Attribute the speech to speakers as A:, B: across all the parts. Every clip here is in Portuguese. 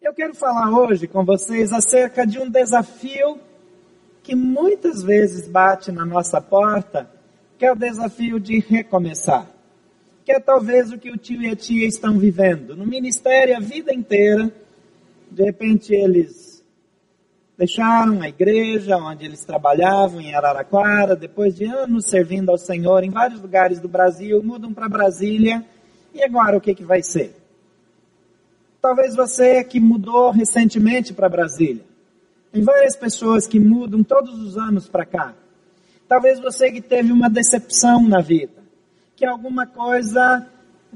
A: Eu quero falar hoje com vocês acerca de um desafio que muitas vezes bate na nossa porta, que é o desafio de recomeçar. Que é talvez o que o tio e a tia estão vivendo. No ministério a vida inteira, de repente eles deixaram a igreja onde eles trabalhavam em Araraquara, depois de anos servindo ao Senhor em vários lugares do Brasil, mudam para Brasília, e agora o que, que vai ser? Talvez você que mudou recentemente para Brasília. Tem várias pessoas que mudam todos os anos para cá. Talvez você que teve uma decepção na vida, que alguma coisa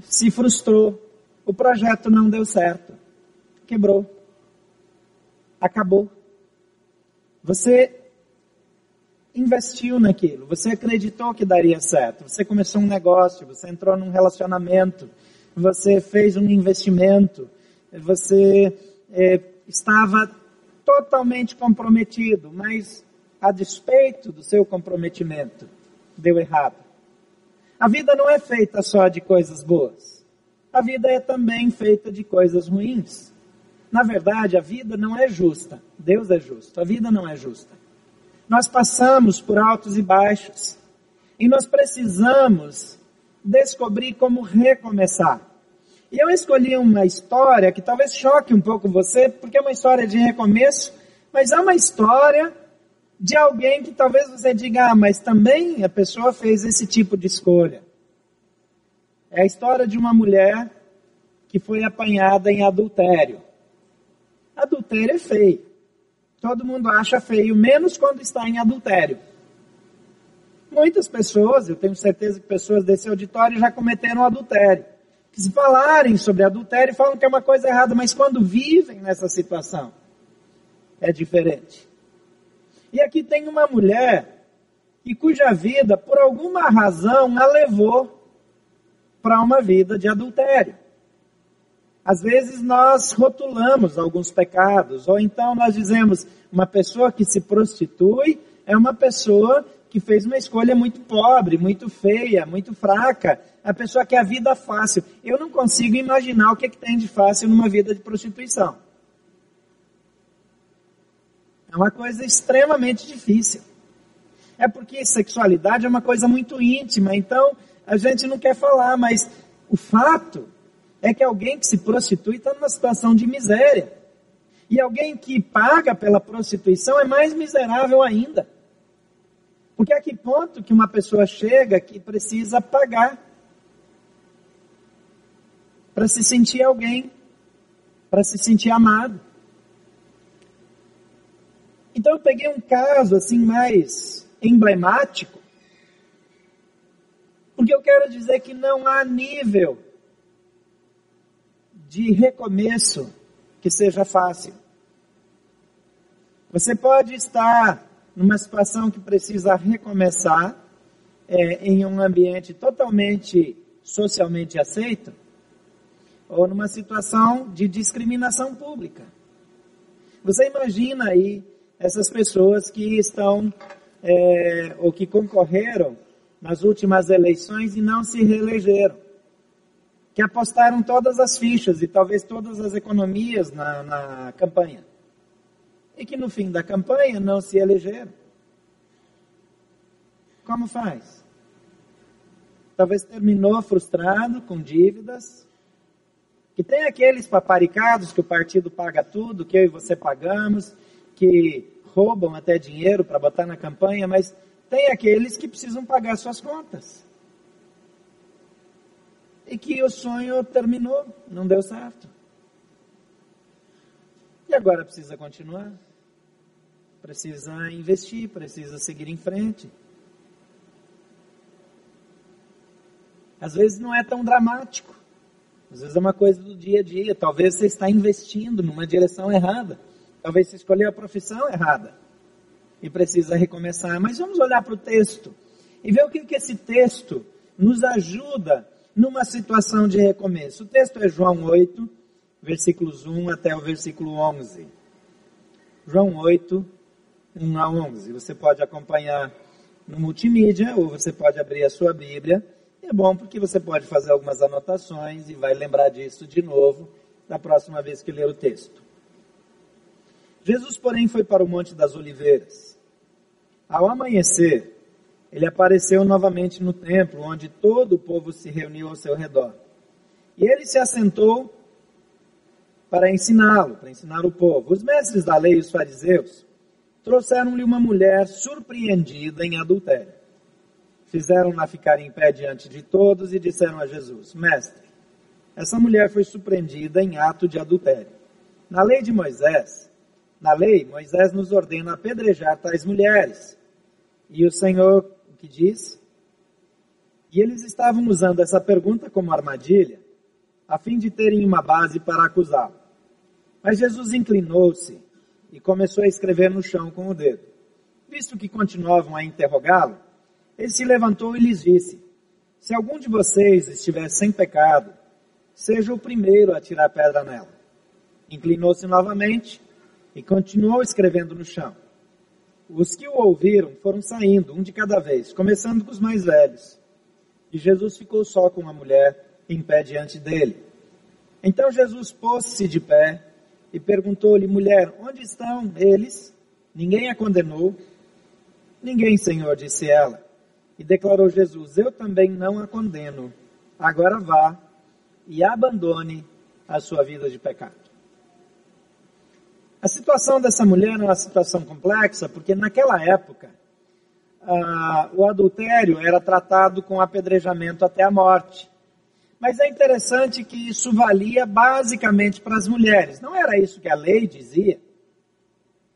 A: se frustrou, o projeto não deu certo, quebrou, acabou. Você investiu naquilo, você acreditou que daria certo, você começou um negócio, você entrou num relacionamento, você fez um investimento, você é, estava totalmente comprometido, mas a despeito do seu comprometimento, deu errado. A vida não é feita só de coisas boas. A vida é também feita de coisas ruins. Na verdade, a vida não é justa. Deus é justo. A vida não é justa. Nós passamos por altos e baixos. E nós precisamos descobrir como recomeçar. E eu escolhi uma história que talvez choque um pouco você, porque é uma história de recomeço, mas é uma história de alguém que talvez você diga, ah, mas também a pessoa fez esse tipo de escolha. É a história de uma mulher que foi apanhada em adultério. Adultério é feio. Todo mundo acha feio, menos quando está em adultério. Muitas pessoas, eu tenho certeza que pessoas desse auditório já cometeram adultério se falarem sobre adultério falam que é uma coisa errada, mas quando vivem nessa situação, é diferente. E aqui tem uma mulher e cuja vida, por alguma razão, a levou para uma vida de adultério. Às vezes nós rotulamos alguns pecados, ou então nós dizemos, uma pessoa que se prostitui é uma pessoa que fez uma escolha muito pobre, muito feia, muito fraca. A pessoa quer a vida fácil. Eu não consigo imaginar o que, é que tem de fácil numa vida de prostituição. É uma coisa extremamente difícil. É porque sexualidade é uma coisa muito íntima, então a gente não quer falar, mas o fato é que alguém que se prostitui está numa situação de miséria. E alguém que paga pela prostituição é mais miserável ainda. Porque a que ponto que uma pessoa chega que precisa pagar para se sentir alguém, para se sentir amado? Então eu peguei um caso assim mais emblemático, porque eu quero dizer que não há nível de recomeço que seja fácil. Você pode estar numa situação que precisa recomeçar é, em um ambiente totalmente socialmente aceito, ou numa situação de discriminação pública. Você imagina aí essas pessoas que estão é, ou que concorreram nas últimas eleições e não se reelegeram, que apostaram todas as fichas e talvez todas as economias na, na campanha e que no fim da campanha não se elegeram. Como faz? Talvez terminou frustrado, com dívidas. Que tem aqueles paparicados que o partido paga tudo, que eu e você pagamos, que roubam até dinheiro para botar na campanha, mas tem aqueles que precisam pagar suas contas. E que o sonho terminou, não deu certo. E agora precisa continuar precisa investir, precisa seguir em frente. Às vezes não é tão dramático. Às vezes é uma coisa do dia a dia. Talvez você está investindo numa direção errada. Talvez você escolheu a profissão errada. E precisa recomeçar. Mas vamos olhar para o texto e ver o que, que esse texto nos ajuda numa situação de recomeço. O texto é João 8, versículos 1 até o versículo 11. João 8, 1 a 11. Você pode acompanhar no multimídia ou você pode abrir a sua Bíblia. É bom porque você pode fazer algumas anotações e vai lembrar disso de novo da próxima vez que ler o texto. Jesus, porém, foi para o Monte das Oliveiras. Ao amanhecer, ele apareceu novamente no templo, onde todo o povo se reuniu ao seu redor. E ele se assentou para ensiná-lo, para ensinar o povo. Os mestres da lei e os fariseus trouxeram-lhe uma mulher surpreendida em adultério. Fizeram-na ficar em pé diante de todos e disseram a Jesus: Mestre, essa mulher foi surpreendida em ato de adultério. Na lei de Moisés, na lei, Moisés nos ordena apedrejar tais mulheres. E o Senhor, o que diz? E eles estavam usando essa pergunta como armadilha, a fim de terem uma base para acusá-lo. Mas Jesus inclinou-se e começou a escrever no chão com o dedo. Visto que continuavam a interrogá-lo, ele se levantou e lhes disse: Se algum de vocês estiver sem pecado, seja o primeiro a tirar pedra nela. Inclinou-se novamente e continuou escrevendo no chão. Os que o ouviram foram saindo, um de cada vez, começando com os mais velhos. E Jesus ficou só com a mulher em pé diante dele. Então Jesus pôs-se de pé e perguntou-lhe, mulher, onde estão eles? Ninguém a condenou? Ninguém, Senhor, disse ela. E declarou Jesus, eu também não a condeno. Agora vá e abandone a sua vida de pecado. A situação dessa mulher é uma situação complexa, porque naquela época ah, o adultério era tratado com apedrejamento até a morte. Mas é interessante que isso valia basicamente para as mulheres. Não era isso que a lei dizia.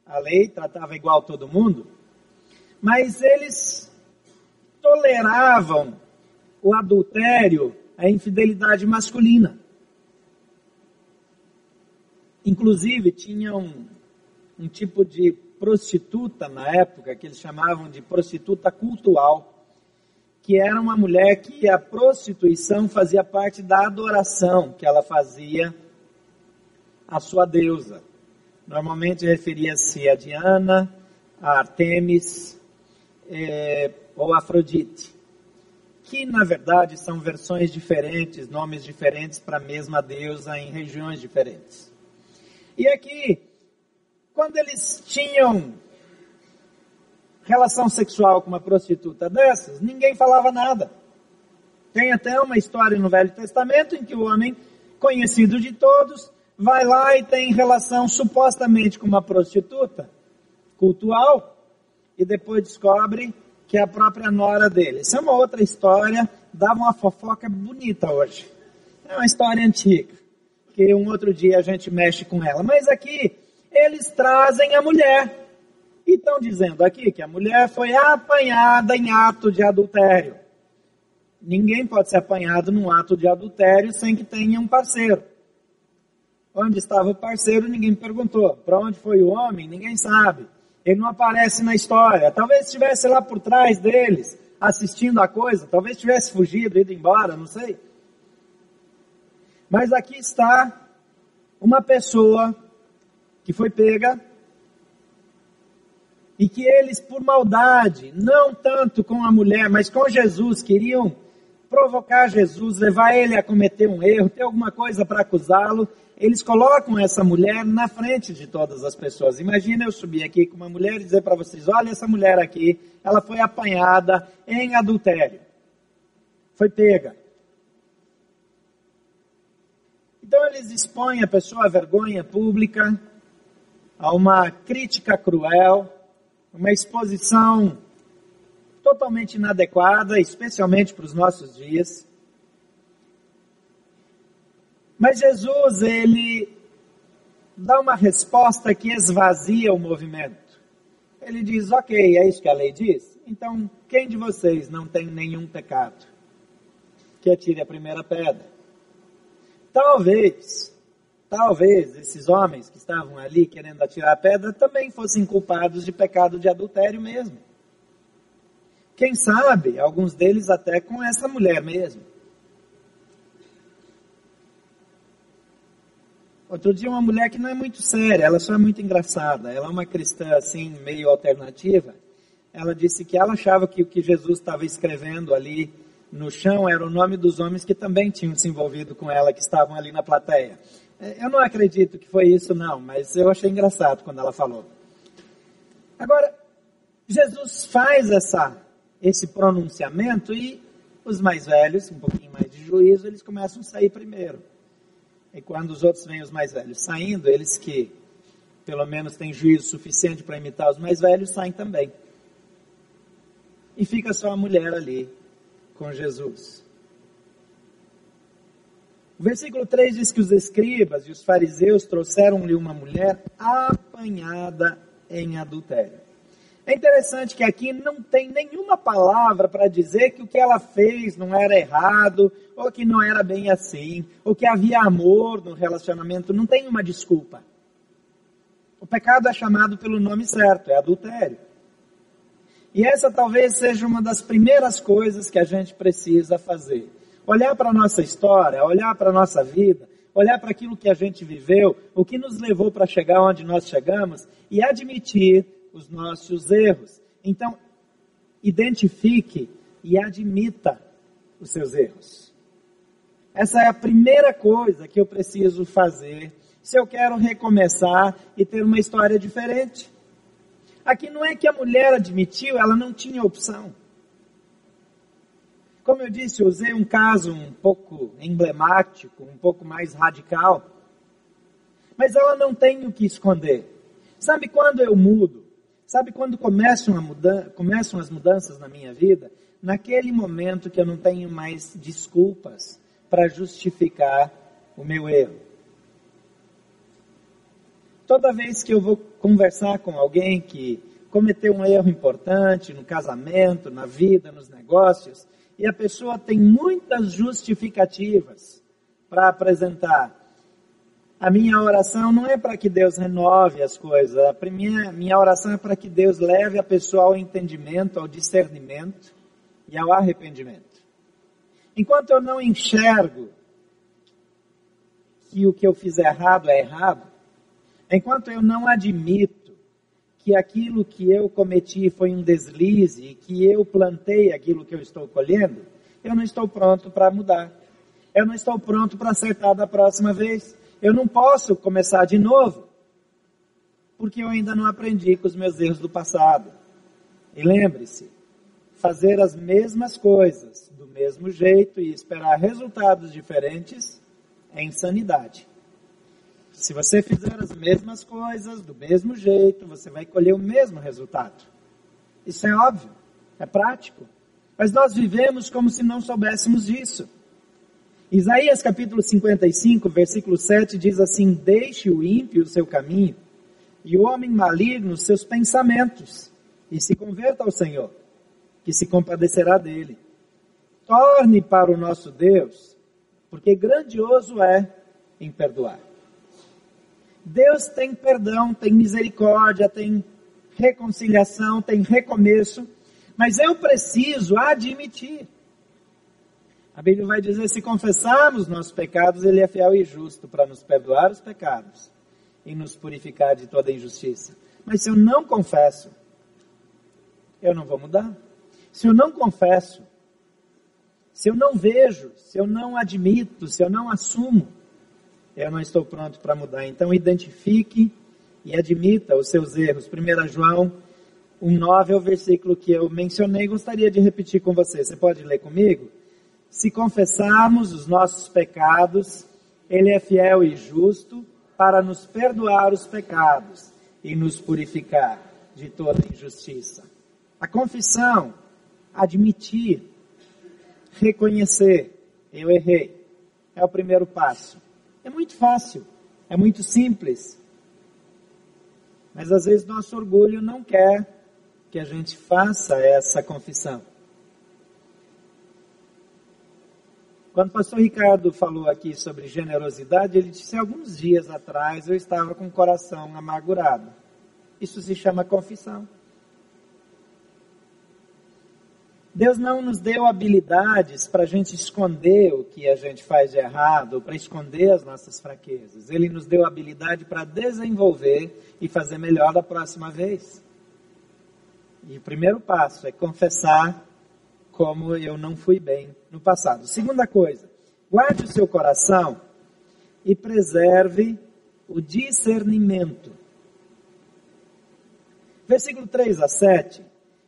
A: A lei tratava igual todo mundo. Mas eles toleravam o adultério, a infidelidade masculina. Inclusive, tinha um, um tipo de prostituta na época, que eles chamavam de prostituta cultural, que era uma mulher que a prostituição fazia parte da adoração que ela fazia à sua deusa. Normalmente referia-se a Diana, a Artemis é, ou Afrodite, que na verdade são versões diferentes, nomes diferentes para a mesma deusa em regiões diferentes. E aqui, quando eles tinham relação sexual com uma prostituta dessas, ninguém falava nada. Tem até uma história no Velho Testamento em que o homem, conhecido de todos, vai lá e tem relação supostamente com uma prostituta cultual e depois descobre que é a própria nora dele. Isso é uma outra história, dava uma fofoca bonita hoje. É uma história antiga que um outro dia a gente mexe com ela. Mas aqui eles trazem a mulher. E estão dizendo aqui que a mulher foi apanhada em ato de adultério. Ninguém pode ser apanhado num ato de adultério sem que tenha um parceiro. Onde estava o parceiro, ninguém perguntou. Para onde foi o homem, ninguém sabe. Ele não aparece na história. Talvez estivesse lá por trás deles, assistindo a coisa. Talvez tivesse fugido, ido embora, não sei. Mas aqui está uma pessoa que foi pega e que eles, por maldade, não tanto com a mulher, mas com Jesus, queriam provocar Jesus, levar ele a cometer um erro, ter alguma coisa para acusá-lo, eles colocam essa mulher na frente de todas as pessoas. Imagina eu subir aqui com uma mulher e dizer para vocês: olha, essa mulher aqui, ela foi apanhada em adultério, foi pega. Então eles expõem a pessoa à vergonha pública, a uma crítica cruel, uma exposição totalmente inadequada, especialmente para os nossos dias. Mas Jesus, ele dá uma resposta que esvazia o movimento. Ele diz: Ok, é isso que a lei diz? Então, quem de vocês não tem nenhum pecado? Que atire a primeira pedra. Talvez, talvez esses homens que estavam ali querendo atirar a pedra também fossem culpados de pecado de adultério mesmo. Quem sabe, alguns deles até com essa mulher mesmo. Outro dia uma mulher que não é muito séria, ela só é muito engraçada, ela é uma cristã assim, meio alternativa. Ela disse que ela achava que o que Jesus estava escrevendo ali no chão era o nome dos homens que também tinham se envolvido com ela, que estavam ali na plateia. Eu não acredito que foi isso, não, mas eu achei engraçado quando ela falou. Agora, Jesus faz essa, esse pronunciamento e os mais velhos, um pouquinho mais de juízo, eles começam a sair primeiro. E quando os outros vêm, os mais velhos saindo, eles que pelo menos têm juízo suficiente para imitar os mais velhos, saem também. E fica só a mulher ali com Jesus. O versículo 3 diz que os escribas e os fariseus trouxeram-lhe uma mulher apanhada em adultério. É interessante que aqui não tem nenhuma palavra para dizer que o que ela fez não era errado, ou que não era bem assim, ou que havia amor no relacionamento. Não tem uma desculpa. O pecado é chamado pelo nome certo, é adultério. E essa talvez seja uma das primeiras coisas que a gente precisa fazer. Olhar para a nossa história, olhar para a nossa vida, olhar para aquilo que a gente viveu, o que nos levou para chegar onde nós chegamos e admitir os nossos erros. Então, identifique e admita os seus erros. Essa é a primeira coisa que eu preciso fazer se eu quero recomeçar e ter uma história diferente. Aqui não é que a mulher admitiu, ela não tinha opção. Como eu disse, eu usei um caso um pouco emblemático, um pouco mais radical. Mas ela não tem o que esconder. Sabe quando eu mudo? Sabe quando começam, começam as mudanças na minha vida? Naquele momento que eu não tenho mais desculpas para justificar o meu erro. Toda vez que eu vou conversar com alguém que cometeu um erro importante no casamento, na vida, nos negócios, e a pessoa tem muitas justificativas para apresentar, a minha oração não é para que Deus renove as coisas. A minha, minha oração é para que Deus leve a pessoa ao entendimento, ao discernimento e ao arrependimento. Enquanto eu não enxergo que o que eu fiz errado é errado, enquanto eu não admito que aquilo que eu cometi foi um deslize e que eu plantei aquilo que eu estou colhendo, eu não estou pronto para mudar. Eu não estou pronto para acertar da próxima vez. Eu não posso começar de novo, porque eu ainda não aprendi com os meus erros do passado. E lembre-se, fazer as mesmas coisas do mesmo jeito e esperar resultados diferentes é insanidade. Se você fizer as mesmas coisas do mesmo jeito, você vai colher o mesmo resultado. Isso é óbvio, é prático. Mas nós vivemos como se não soubéssemos isso. Isaías capítulo 55, versículo 7 diz assim: Deixe o ímpio o seu caminho, e o homem maligno os seus pensamentos, e se converta ao Senhor, que se compadecerá dele. Torne para o nosso Deus, porque grandioso é em perdoar. Deus tem perdão, tem misericórdia, tem reconciliação, tem recomeço, mas eu preciso admitir a Bíblia vai dizer: se confessarmos nossos pecados, Ele é fiel e justo para nos perdoar os pecados e nos purificar de toda injustiça. Mas se eu não confesso, eu não vou mudar. Se eu não confesso, se eu não vejo, se eu não admito, se eu não assumo, eu não estou pronto para mudar. Então identifique e admita os seus erros. 1 João 1,9 é o versículo que eu mencionei gostaria de repetir com você. Você pode ler comigo? Se confessarmos os nossos pecados, Ele é fiel e justo para nos perdoar os pecados e nos purificar de toda injustiça. A confissão, admitir, reconhecer, eu errei, é o primeiro passo. É muito fácil, é muito simples. Mas às vezes nosso orgulho não quer que a gente faça essa confissão. Quando o pastor Ricardo falou aqui sobre generosidade, ele disse: alguns dias atrás eu estava com o coração amargurado. Isso se chama confissão. Deus não nos deu habilidades para a gente esconder o que a gente faz de errado, para esconder as nossas fraquezas. Ele nos deu habilidade para desenvolver e fazer melhor da próxima vez. E o primeiro passo é confessar como eu não fui bem no passado. Segunda coisa, guarde o seu coração e preserve o discernimento. Versículo 3 a 7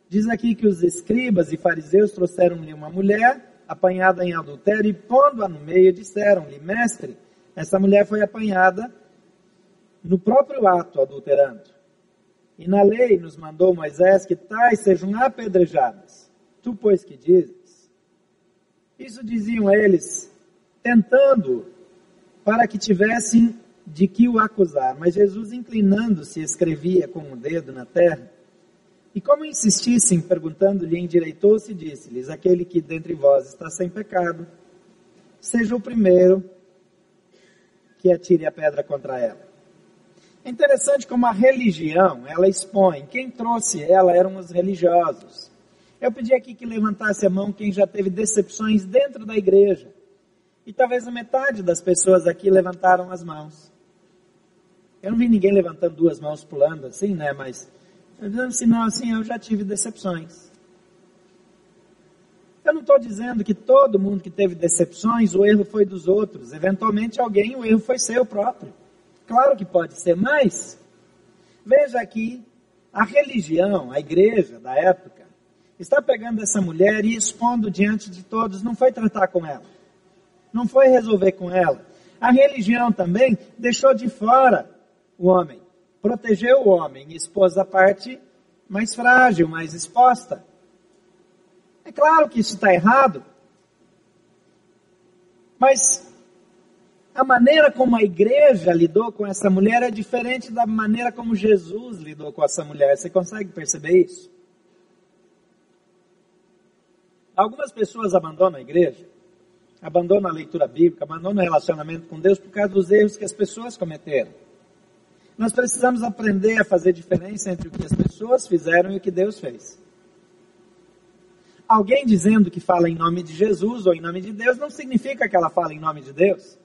A: diz aqui que os escribas e fariseus trouxeram-lhe uma mulher apanhada em adultério e pondo-a no meio disseram-lhe, mestre, essa mulher foi apanhada no próprio ato adulterando. E na lei nos mandou Moisés que tais sejam apedrejadas. Tu, pois, que dizes? Isso diziam eles, tentando para que tivessem de que o acusar. Mas Jesus, inclinando-se, escrevia com o um dedo na terra. E como insistissem, perguntando-lhe, endireitou-se e disse-lhes: Aquele que dentre vós está sem pecado, seja o primeiro que atire a pedra contra ela. É interessante como a religião, ela expõe. Quem trouxe ela eram os religiosos. Eu pedi aqui que levantasse a mão quem já teve decepções dentro da igreja. E talvez a metade das pessoas aqui levantaram as mãos. Eu não vi ninguém levantando duas mãos pulando assim, né? Mas, dizendo assim, não, assim, eu já tive decepções. Eu não estou dizendo que todo mundo que teve decepções, o erro foi dos outros. Eventualmente alguém, o erro foi seu próprio. Claro que pode ser, mas veja aqui, a religião, a igreja da época, está pegando essa mulher e expondo diante de todos, não foi tratar com ela, não foi resolver com ela. A religião também deixou de fora o homem, protegeu o homem expôs a parte mais frágil, mais exposta. É claro que isso está errado, mas a maneira como a igreja lidou com essa mulher é diferente da maneira como Jesus lidou com essa mulher. Você consegue perceber isso? Algumas pessoas abandonam a igreja, abandonam a leitura bíblica, abandonam o relacionamento com Deus por causa dos erros que as pessoas cometeram. Nós precisamos aprender a fazer diferença entre o que as pessoas fizeram e o que Deus fez. Alguém dizendo que fala em nome de Jesus ou em nome de Deus não significa que ela fala em nome de Deus.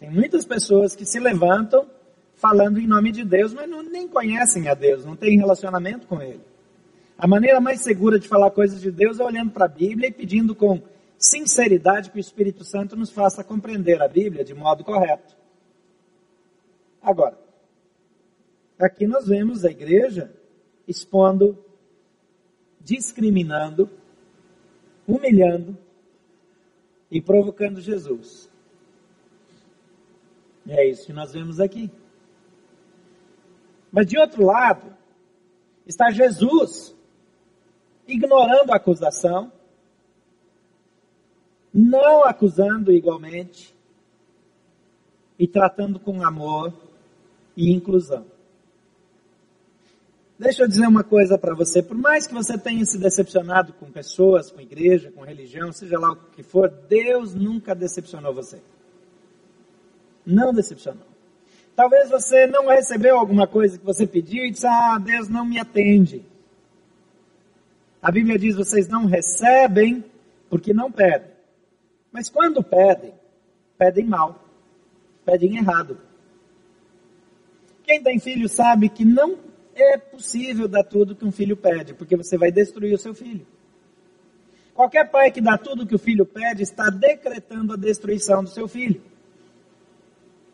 A: Tem muitas pessoas que se levantam falando em nome de Deus, mas não, nem conhecem a Deus, não têm relacionamento com Ele. A maneira mais segura de falar coisas de Deus é olhando para a Bíblia e pedindo com sinceridade que o Espírito Santo nos faça compreender a Bíblia de modo correto. Agora, aqui nós vemos a igreja expondo, discriminando, humilhando e provocando Jesus. É isso que nós vemos aqui. Mas de outro lado, está Jesus ignorando a acusação, não acusando igualmente e tratando com amor e inclusão. Deixa eu dizer uma coisa para você, por mais que você tenha se decepcionado com pessoas, com igreja, com religião, seja lá o que for, Deus nunca decepcionou você não decepcionou. Talvez você não recebeu alguma coisa que você pediu e disse, ah, Deus não me atende. A Bíblia diz, vocês não recebem porque não pedem. Mas quando pedem, pedem mal, pedem errado. Quem tem filho sabe que não é possível dar tudo que um filho pede, porque você vai destruir o seu filho. Qualquer pai que dá tudo que o filho pede está decretando a destruição do seu filho.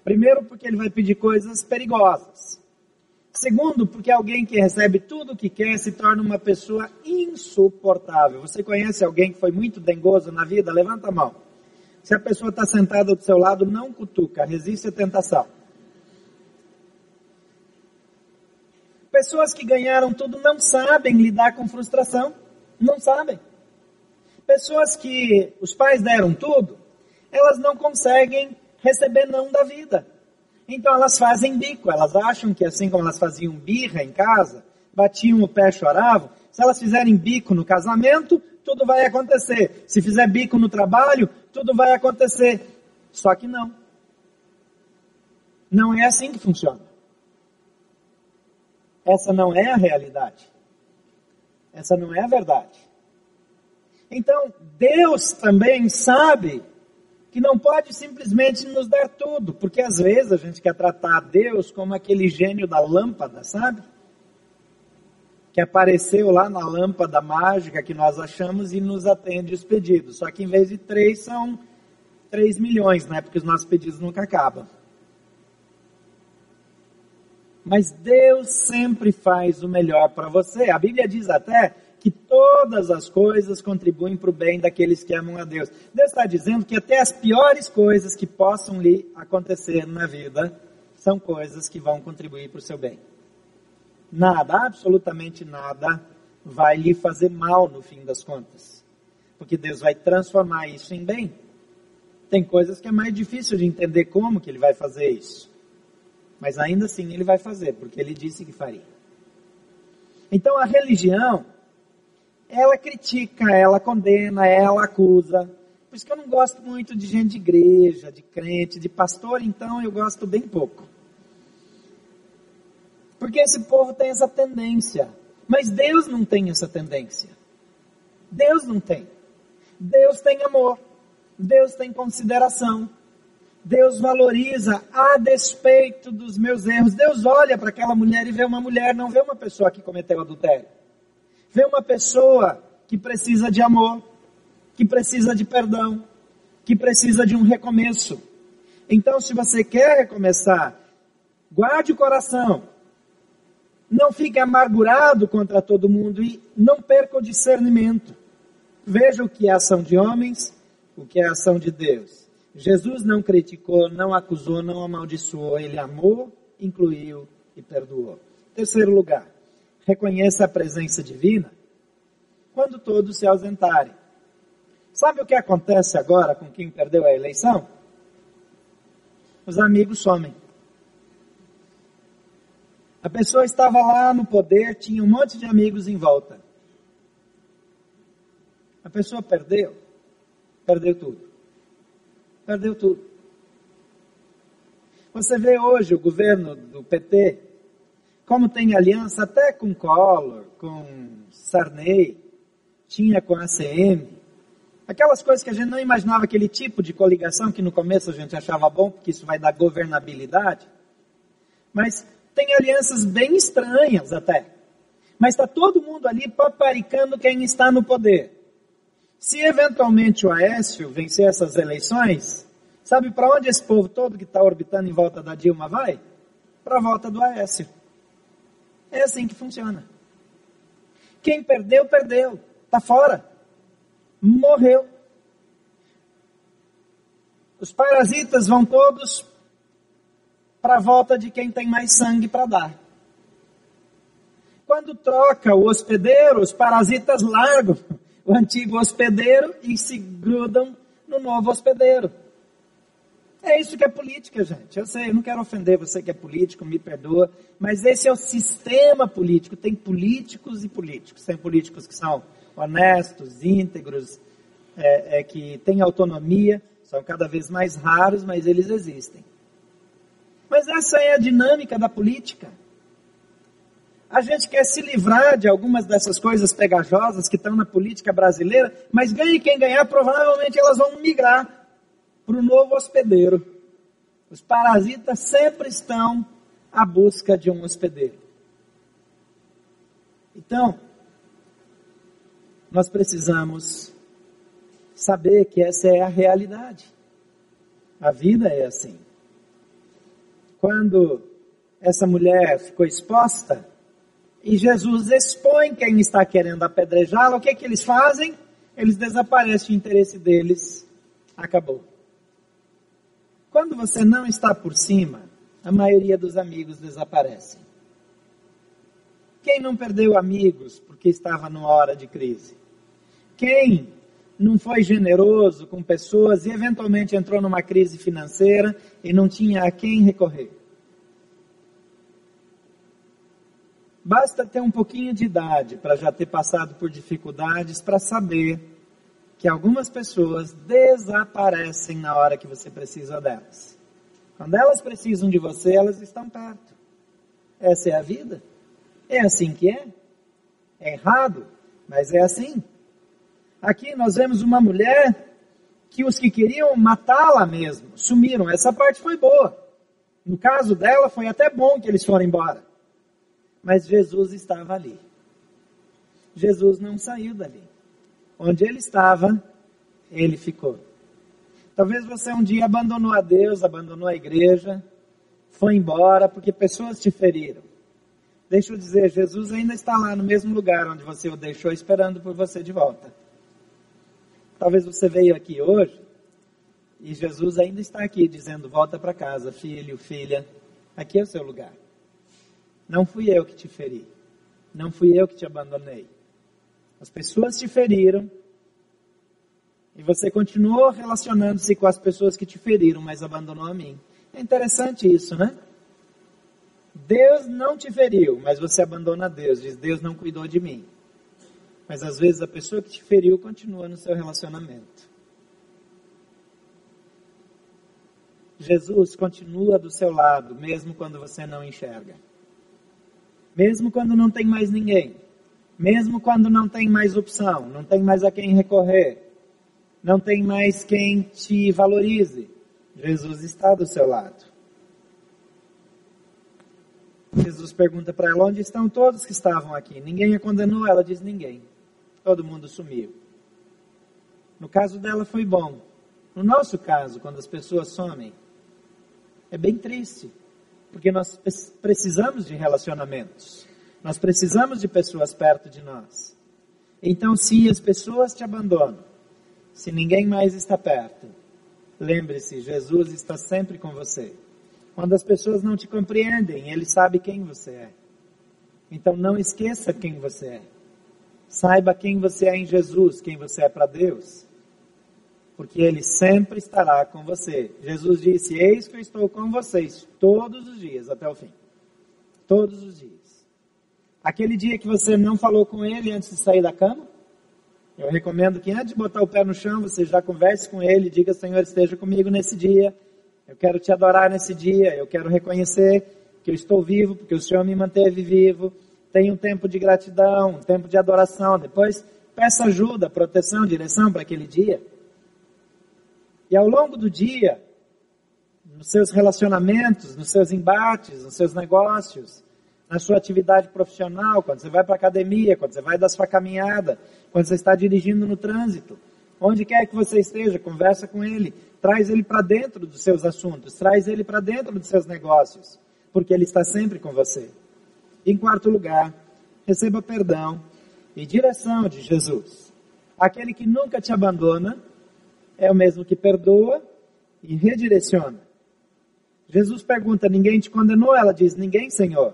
A: Primeiro, porque ele vai pedir coisas perigosas. Segundo, porque alguém que recebe tudo o que quer se torna uma pessoa insuportável. Você conhece alguém que foi muito dengoso na vida? Levanta a mão. Se a pessoa está sentada do seu lado, não cutuca, resiste à tentação. Pessoas que ganharam tudo não sabem lidar com frustração. Não sabem. Pessoas que os pais deram tudo, elas não conseguem receber não da vida. Então elas fazem bico, elas acham que assim como elas faziam birra em casa, batiam o pé, choravam, se elas fizerem bico no casamento, tudo vai acontecer. Se fizer bico no trabalho, tudo vai acontecer. Só que não. Não é assim que funciona. Essa não é a realidade. Essa não é a verdade. Então, Deus também sabe que não pode simplesmente nos dar tudo, porque às vezes a gente quer tratar Deus como aquele gênio da lâmpada, sabe? Que apareceu lá na lâmpada mágica que nós achamos e nos atende os pedidos. Só que em vez de três, são 3 milhões, né? Porque os nossos pedidos nunca acabam. Mas Deus sempre faz o melhor para você. A Bíblia diz até que todas as coisas contribuem para o bem daqueles que amam a Deus. Deus está dizendo que até as piores coisas que possam lhe acontecer na vida são coisas que vão contribuir para o seu bem. Nada, absolutamente nada, vai lhe fazer mal no fim das contas. Porque Deus vai transformar isso em bem. Tem coisas que é mais difícil de entender como que ele vai fazer isso. Mas ainda assim ele vai fazer, porque ele disse que faria. Então a religião, ela critica, ela condena, ela acusa. Por isso que eu não gosto muito de gente de igreja, de crente, de pastor, então eu gosto bem pouco. Porque esse povo tem essa tendência. Mas Deus não tem essa tendência. Deus não tem. Deus tem amor. Deus tem consideração. Deus valoriza a despeito dos meus erros. Deus olha para aquela mulher e vê uma mulher, não vê uma pessoa que cometeu adultério. Vê uma pessoa que precisa de amor, que precisa de perdão, que precisa de um recomeço. Então, se você quer recomeçar, guarde o coração. Não fique amargurado contra todo mundo e não perca o discernimento. Veja o que é ação de homens, o que é ação de Deus. Jesus não criticou, não acusou, não amaldiçoou, ele amou, incluiu e perdoou. Terceiro lugar, reconheça a presença divina quando todos se ausentarem. Sabe o que acontece agora com quem perdeu a eleição? Os amigos somem. A pessoa estava lá no poder, tinha um monte de amigos em volta. A pessoa perdeu, perdeu tudo perdeu tudo. Você vê hoje o governo do PT, como tem aliança até com Collor, com Sarney, tinha com a ACM, aquelas coisas que a gente não imaginava, aquele tipo de coligação que no começo a gente achava bom, porque isso vai dar governabilidade, mas tem alianças bem estranhas até. Mas está todo mundo ali paparicando quem está no poder. Se eventualmente o Aécio vencer essas eleições, sabe para onde esse povo todo que está orbitando em volta da Dilma vai? Para a volta do Aécio. É assim que funciona. Quem perdeu, perdeu. Está fora. Morreu. Os parasitas vão todos para a volta de quem tem mais sangue para dar. Quando troca o hospedeiro, os parasitas largam o antigo hospedeiro e se grudam no novo hospedeiro. É isso que é política, gente. Eu sei, eu não quero ofender você que é político, me perdoa, mas esse é o sistema político. Tem políticos e políticos. Tem políticos que são honestos, íntegros, é, é, que têm autonomia, são cada vez mais raros, mas eles existem. Mas essa é a dinâmica da política. A gente quer se livrar de algumas dessas coisas pegajosas que estão na política brasileira, mas ganhe quem ganhar, provavelmente elas vão migrar para o novo hospedeiro. Os parasitas sempre estão à busca de um hospedeiro. Então, nós precisamos saber que essa é a realidade. A vida é assim. Quando essa mulher ficou exposta, e Jesus expõe quem está querendo apedrejá-lo, o que, é que eles fazem? Eles desaparecem, o interesse deles acabou. Quando você não está por cima, a maioria dos amigos desaparecem. Quem não perdeu amigos porque estava numa hora de crise? Quem não foi generoso com pessoas e eventualmente entrou numa crise financeira e não tinha a quem recorrer? Basta ter um pouquinho de idade para já ter passado por dificuldades para saber que algumas pessoas desaparecem na hora que você precisa delas. Quando elas precisam de você, elas estão perto. Essa é a vida. É assim que é. É errado, mas é assim. Aqui nós vemos uma mulher que os que queriam matá-la mesmo sumiram. Essa parte foi boa. No caso dela, foi até bom que eles foram embora. Mas Jesus estava ali. Jesus não saiu dali. Onde ele estava, ele ficou. Talvez você um dia abandonou a Deus, abandonou a igreja, foi embora porque pessoas te feriram. Deixa eu dizer, Jesus ainda está lá no mesmo lugar onde você o deixou, esperando por você de volta. Talvez você veio aqui hoje e Jesus ainda está aqui dizendo: volta para casa, filho, filha, aqui é o seu lugar. Não fui eu que te feri, não fui eu que te abandonei. As pessoas te feriram e você continuou relacionando-se com as pessoas que te feriram, mas abandonou a mim. É interessante isso, né? Deus não te feriu, mas você abandona Deus, diz: Deus não cuidou de mim. Mas às vezes a pessoa que te feriu continua no seu relacionamento. Jesus continua do seu lado, mesmo quando você não enxerga. Mesmo quando não tem mais ninguém. Mesmo quando não tem mais opção, não tem mais a quem recorrer. Não tem mais quem te valorize. Jesus está do seu lado. Jesus pergunta para ela: onde estão todos que estavam aqui? Ninguém a condenou? Ela diz: ninguém. Todo mundo sumiu. No caso dela foi bom. No nosso caso, quando as pessoas somem, é bem triste, porque nós precisamos de relacionamentos. Nós precisamos de pessoas perto de nós. Então, se as pessoas te abandonam, se ninguém mais está perto, lembre-se, Jesus está sempre com você. Quando as pessoas não te compreendem, Ele sabe quem você é. Então não esqueça quem você é. Saiba quem você é em Jesus, quem você é para Deus. Porque Ele sempre estará com você. Jesus disse: Eis que eu estou com vocês todos os dias até o fim. Todos os dias. Aquele dia que você não falou com Ele antes de sair da cama, eu recomendo que antes de botar o pé no chão, você já converse com Ele, diga: Senhor, esteja comigo nesse dia eu quero te adorar nesse dia, eu quero reconhecer que eu estou vivo, porque o Senhor me manteve vivo. Tenha um tempo de gratidão, um tempo de adoração. Depois, peça ajuda, proteção, direção para aquele dia. E ao longo do dia, nos seus relacionamentos, nos seus embates, nos seus negócios, na sua atividade profissional, quando você vai para a academia, quando você vai dar sua caminhada, quando você está dirigindo no trânsito, onde quer que você esteja, conversa com ele, Traz ele para dentro dos seus assuntos, traz ele para dentro dos seus negócios, porque ele está sempre com você. Em quarto lugar, receba perdão e direção de Jesus. Aquele que nunca te abandona é o mesmo que perdoa e redireciona. Jesus pergunta: Ninguém te condenou? Ela diz: Ninguém, Senhor.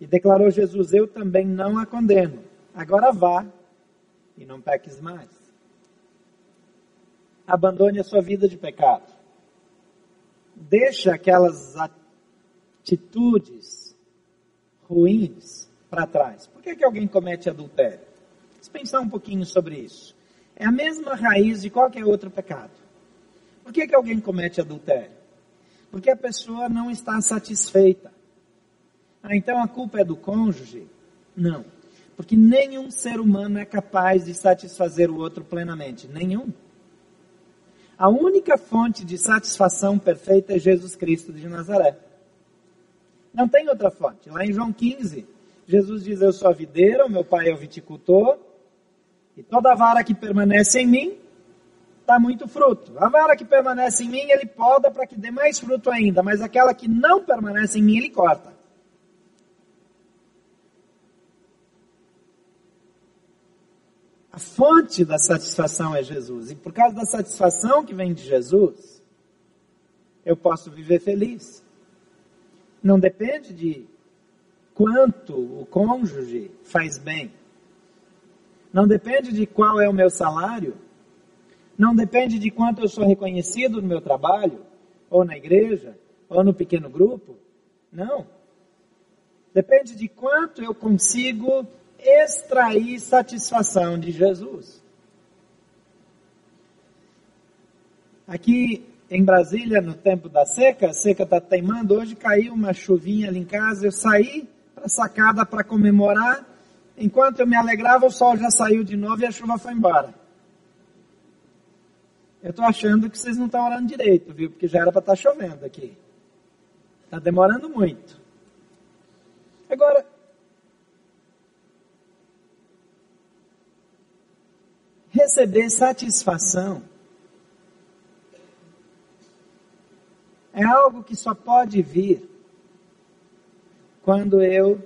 A: E declarou Jesus: Eu também não a condeno. Agora vá e não peques mais abandone a sua vida de pecado. Deixa aquelas atitudes ruins para trás. Por que, que alguém comete adultério? Vamos pensar um pouquinho sobre isso. É a mesma raiz de qualquer outro pecado. Por que, que alguém comete adultério? Porque a pessoa não está satisfeita. Ah, então a culpa é do cônjuge? Não. Porque nenhum ser humano é capaz de satisfazer o outro plenamente. Nenhum. A única fonte de satisfação perfeita é Jesus Cristo de Nazaré. Não tem outra fonte. Lá em João 15, Jesus diz: Eu sou a videira, o meu pai é o viticultor, e toda vara que permanece em mim dá muito fruto. A vara que permanece em mim, ele poda para que dê mais fruto ainda, mas aquela que não permanece em mim, ele corta. A fonte da satisfação é Jesus. E por causa da satisfação que vem de Jesus, eu posso viver feliz. Não depende de quanto o cônjuge faz bem. Não depende de qual é o meu salário. Não depende de quanto eu sou reconhecido no meu trabalho, ou na igreja, ou no pequeno grupo. Não. Depende de quanto eu consigo extrair satisfação de Jesus. Aqui em Brasília, no tempo da seca, a seca está teimando. Hoje caiu uma chuvinha ali em casa. Eu saí para a sacada para comemorar. Enquanto eu me alegrava, o sol já saiu de novo e a chuva foi embora. Eu estou achando que vocês não estão orando direito, viu? Porque já era para estar tá chovendo aqui. Está demorando muito. Agora, receber satisfação é algo que só pode vir quando eu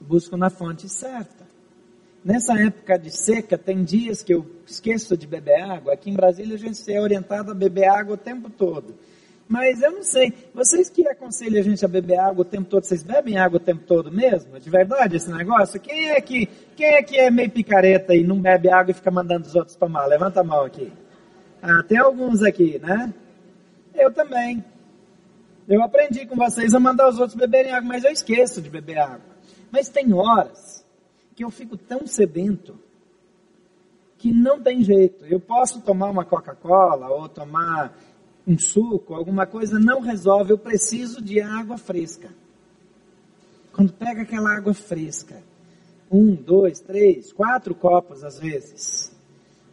A: busco na fonte certa. Nessa época de seca, tem dias que eu esqueço de beber água. Aqui em Brasília, a gente é orientado a beber água o tempo todo. Mas eu não sei, vocês que aconselham a gente a beber água o tempo todo, vocês bebem água o tempo todo mesmo? De verdade esse negócio? Quem é que, quem é, que é meio picareta e não bebe água e fica mandando os outros tomar? Levanta a mão aqui. Ah, tem alguns aqui, né? Eu também. Eu aprendi com vocês a mandar os outros beberem água, mas eu esqueço de beber água. Mas tem horas que eu fico tão sedento que não tem jeito. Eu posso tomar uma Coca-Cola ou tomar um suco, alguma coisa, não resolve, eu preciso de água fresca. Quando pega aquela água fresca, um, dois, três, quatro copos às vezes,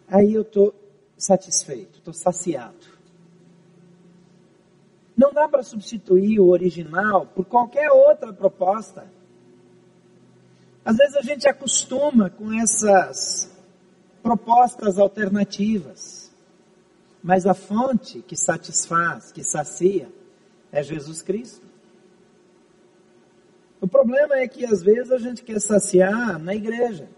A: aí eu estou satisfeito, estou saciado. Não dá para substituir o original por qualquer outra proposta. Às vezes a gente acostuma com essas propostas alternativas. Mas a fonte que satisfaz, que sacia, é Jesus Cristo. O problema é que às vezes a gente quer saciar na igreja.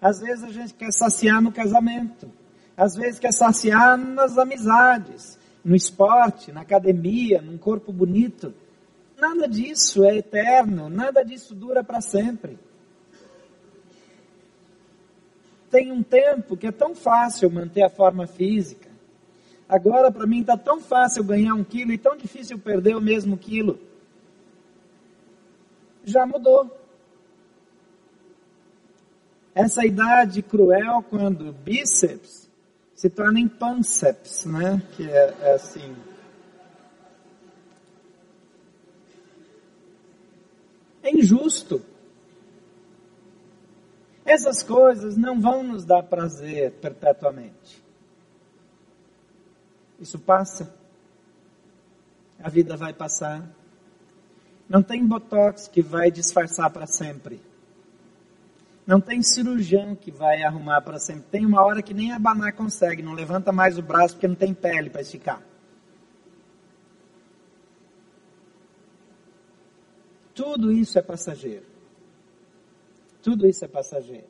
A: Às vezes a gente quer saciar no casamento. Às vezes quer saciar nas amizades, no esporte, na academia, num corpo bonito. Nada disso é eterno, nada disso dura para sempre. Tem um tempo que é tão fácil manter a forma física Agora, para mim, está tão fácil ganhar um quilo e tão difícil perder o mesmo quilo. Já mudou. Essa idade cruel, quando bíceps se torna em pânceps, né? Que é, é assim. É injusto. Essas coisas não vão nos dar prazer perpetuamente. Isso passa. A vida vai passar. Não tem botox que vai disfarçar para sempre. Não tem cirurgião que vai arrumar para sempre. Tem uma hora que nem abanar consegue, não levanta mais o braço porque não tem pele para esticar. Tudo isso é passageiro. Tudo isso é passageiro.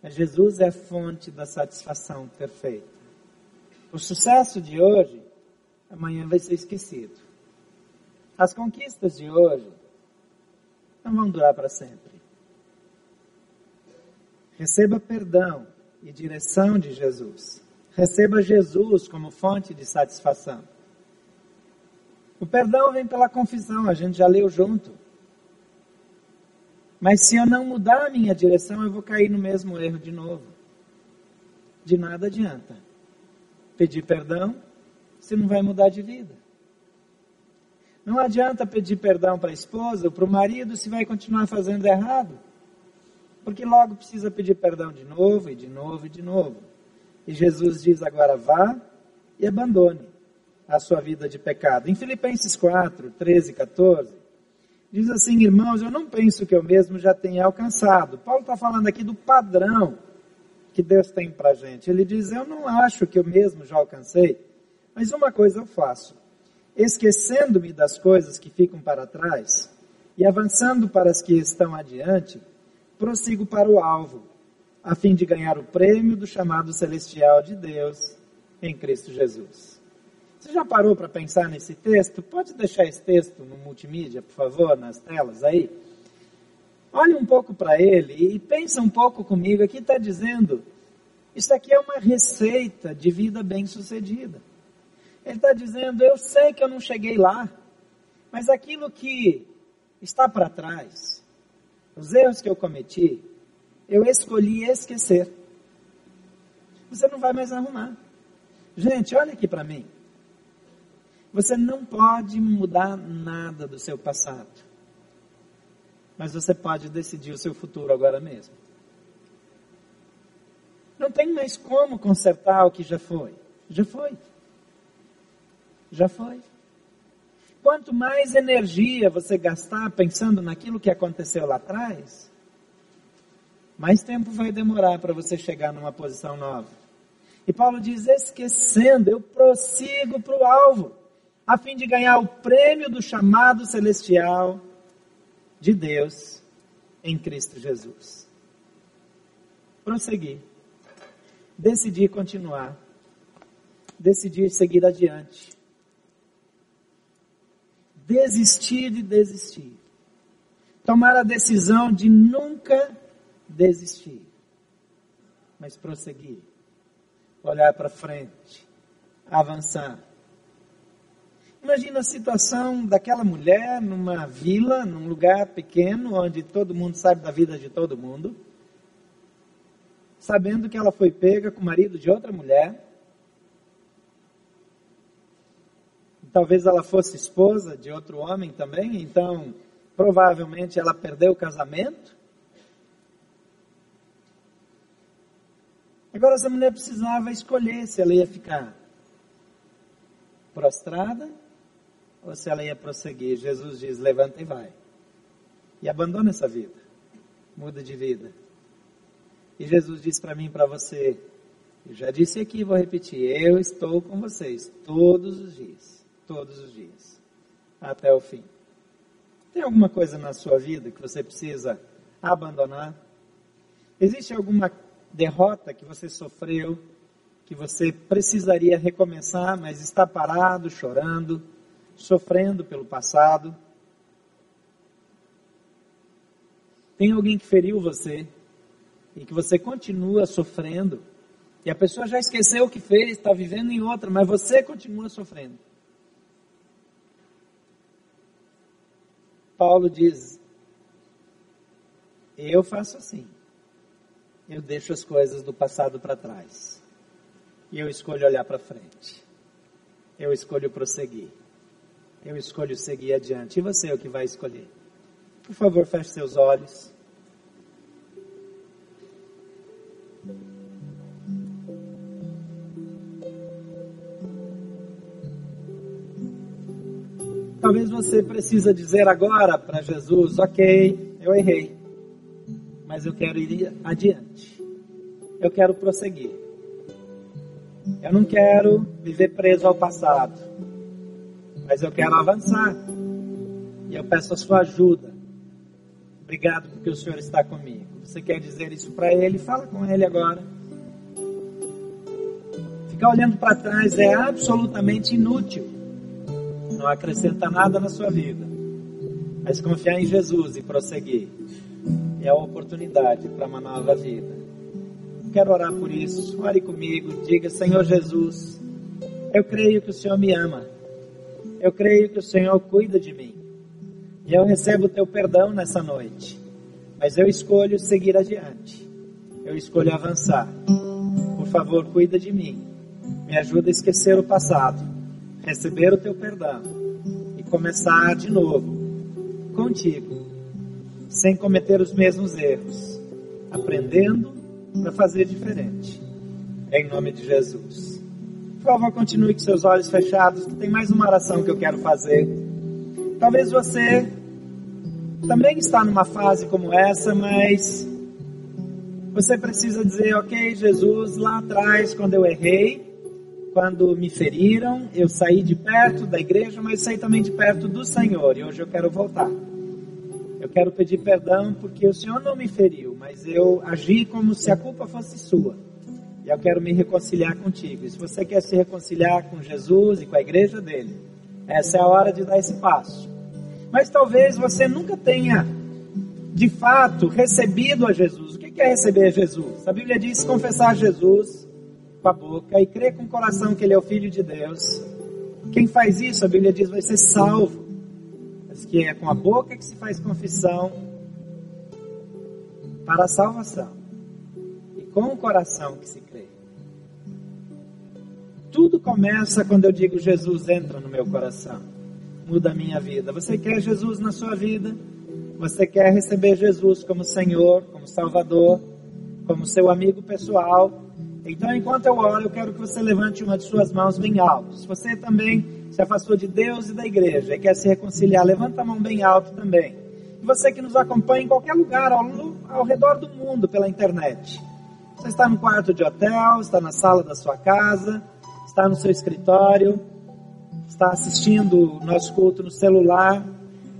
A: Mas Jesus é a fonte da satisfação perfeita. O sucesso de hoje, amanhã vai ser esquecido. As conquistas de hoje não vão durar para sempre. Receba perdão e direção de Jesus. Receba Jesus como fonte de satisfação. O perdão vem pela confissão, a gente já leu junto. Mas se eu não mudar a minha direção, eu vou cair no mesmo erro de novo. De nada adianta pedir perdão se não vai mudar de vida. Não adianta pedir perdão para a esposa ou para o marido se vai continuar fazendo errado. Porque logo precisa pedir perdão de novo e de novo e de novo. E Jesus diz agora: vá e abandone a sua vida de pecado. Em Filipenses 4, 13 e 14, diz assim: irmãos, eu não penso que eu mesmo já tenha alcançado. Paulo está falando aqui do padrão que Deus tem para a gente. Ele diz: Eu não acho que eu mesmo já alcancei, mas uma coisa eu faço, esquecendo-me das coisas que ficam para trás e avançando para as que estão adiante, prossigo para o alvo, a fim de ganhar o prêmio do chamado celestial de Deus em Cristo Jesus. Você já parou para pensar nesse texto? Pode deixar esse texto no multimídia, por favor, nas telas aí? Olhe um pouco para ele e pensa um pouco comigo. Aqui está dizendo: isso aqui é uma receita de vida bem-sucedida. Ele está dizendo: eu sei que eu não cheguei lá, mas aquilo que está para trás, os erros que eu cometi, eu escolhi esquecer. Você não vai mais arrumar. Gente, olha aqui para mim. Você não pode mudar nada do seu passado mas você pode decidir o seu futuro agora mesmo. Não tem mais como consertar o que já foi. Já foi. Já foi. Quanto mais energia você gastar pensando naquilo que aconteceu lá atrás, mais tempo vai demorar para você chegar numa posição nova. E Paulo diz: esquecendo, eu prossigo para o alvo, a fim de ganhar o prêmio do chamado celestial de Deus em Cristo Jesus. Prosseguir. Decidir continuar. Decidir seguir adiante. Desistir de desistir. Tomar a decisão de nunca desistir, mas prosseguir. Olhar para frente. Avançar Imagina a situação daquela mulher numa vila, num lugar pequeno, onde todo mundo sabe da vida de todo mundo, sabendo que ela foi pega com o marido de outra mulher. Talvez ela fosse esposa de outro homem também, então provavelmente ela perdeu o casamento. Agora essa mulher precisava escolher se ela ia ficar prostrada ou se ela ia prosseguir. Jesus diz: levanta e vai. E abandona essa vida. Muda de vida. E Jesus diz para mim e para você: eu já disse aqui, vou repetir, eu estou com vocês todos os dias. Todos os dias. Até o fim. Tem alguma coisa na sua vida que você precisa abandonar? Existe alguma derrota que você sofreu, que você precisaria recomeçar, mas está parado, chorando? Sofrendo pelo passado. Tem alguém que feriu você e que você continua sofrendo. E a pessoa já esqueceu o que fez, está vivendo em outra, mas você continua sofrendo. Paulo diz: Eu faço assim. Eu deixo as coisas do passado para trás. E eu escolho olhar para frente. Eu escolho prosseguir eu escolho seguir adiante. E você é o que vai escolher? Por favor, feche seus olhos. Talvez você precisa dizer agora para Jesus, ok, eu errei, mas eu quero ir adiante. Eu quero prosseguir. Eu não quero viver preso ao passado mas eu quero avançar. E eu peço a sua ajuda. Obrigado porque o Senhor está comigo. Você quer dizer isso para Ele? Fala com Ele agora. Ficar olhando para trás é absolutamente inútil. Não acrescenta nada na sua vida. Mas confiar em Jesus e prosseguir é a oportunidade para uma nova vida. Quero orar por isso. Ore comigo. Diga, Senhor Jesus, eu creio que o Senhor me ama eu creio que o Senhor cuida de mim. E eu recebo o teu perdão nessa noite. Mas eu escolho seguir adiante. Eu escolho avançar. Por favor, cuida de mim. Me ajuda a esquecer o passado, receber o teu perdão e começar de novo contigo, sem cometer os mesmos erros, aprendendo para fazer diferente. Em nome de Jesus. Por favor, continue com seus olhos fechados, tem mais uma oração que eu quero fazer. Talvez você também está numa fase como essa, mas você precisa dizer, ok, Jesus, lá atrás, quando eu errei, quando me feriram, eu saí de perto da igreja, mas saí também de perto do Senhor, e hoje eu quero voltar. Eu quero pedir perdão porque o Senhor não me feriu, mas eu agi como se a culpa fosse sua. E eu quero me reconciliar contigo. E se você quer se reconciliar com Jesus e com a igreja dele, essa é a hora de dar esse passo. Mas talvez você nunca tenha, de fato, recebido a Jesus. O que é receber a Jesus? A Bíblia diz confessar Jesus com a boca e crer com o coração que ele é o Filho de Deus. Quem faz isso, a Bíblia diz, vai ser salvo. Mas que é com a boca que se faz confissão para a salvação com o coração que se crê. Tudo começa quando eu digo Jesus entra no meu coração, muda a minha vida. Você quer Jesus na sua vida? Você quer receber Jesus como Senhor, como Salvador, como seu amigo pessoal? Então, enquanto eu oro, eu quero que você levante uma de suas mãos bem alto. Se você também se afastou de Deus e da igreja e quer se reconciliar, levanta a mão bem alto também. E você que nos acompanha em qualquer lugar ao, ao redor do mundo pela internet. Você está no quarto de hotel, está na sala da sua casa, está no seu escritório, está assistindo o nosso culto no celular,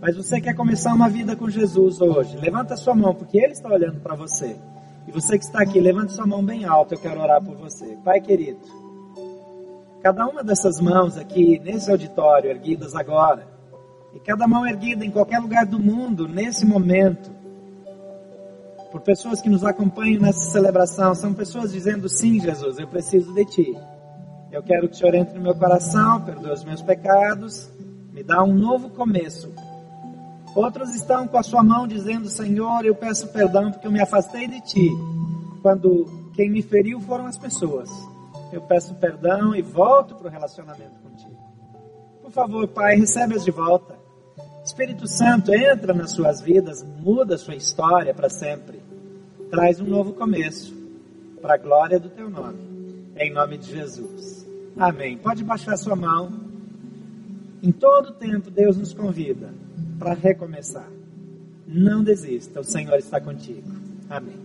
A: mas você quer começar uma vida com Jesus hoje, levanta sua mão, porque Ele está olhando para você. E você que está aqui, levante sua mão bem alta, eu quero orar por você. Pai querido, cada uma dessas mãos aqui, nesse auditório, erguidas agora, e cada mão erguida em qualquer lugar do mundo, nesse momento, por pessoas que nos acompanham nessa celebração, são pessoas dizendo: sim, Jesus, eu preciso de Ti. Eu quero que o Senhor entre no meu coração, perdoe os meus pecados, me dá um novo começo. Outros estão com a sua mão dizendo: Senhor, eu peço perdão porque eu me afastei de Ti. Quando quem me feriu foram as pessoas. Eu peço perdão e volto para o relacionamento contigo. Por favor, Pai, recebe-as de volta. Espírito Santo, entra nas suas vidas, muda a sua história para sempre. Traz um novo começo para a glória do teu nome. Em nome de Jesus. Amém. Pode baixar sua mão. Em todo tempo, Deus nos convida para recomeçar. Não desista, o Senhor está contigo. Amém.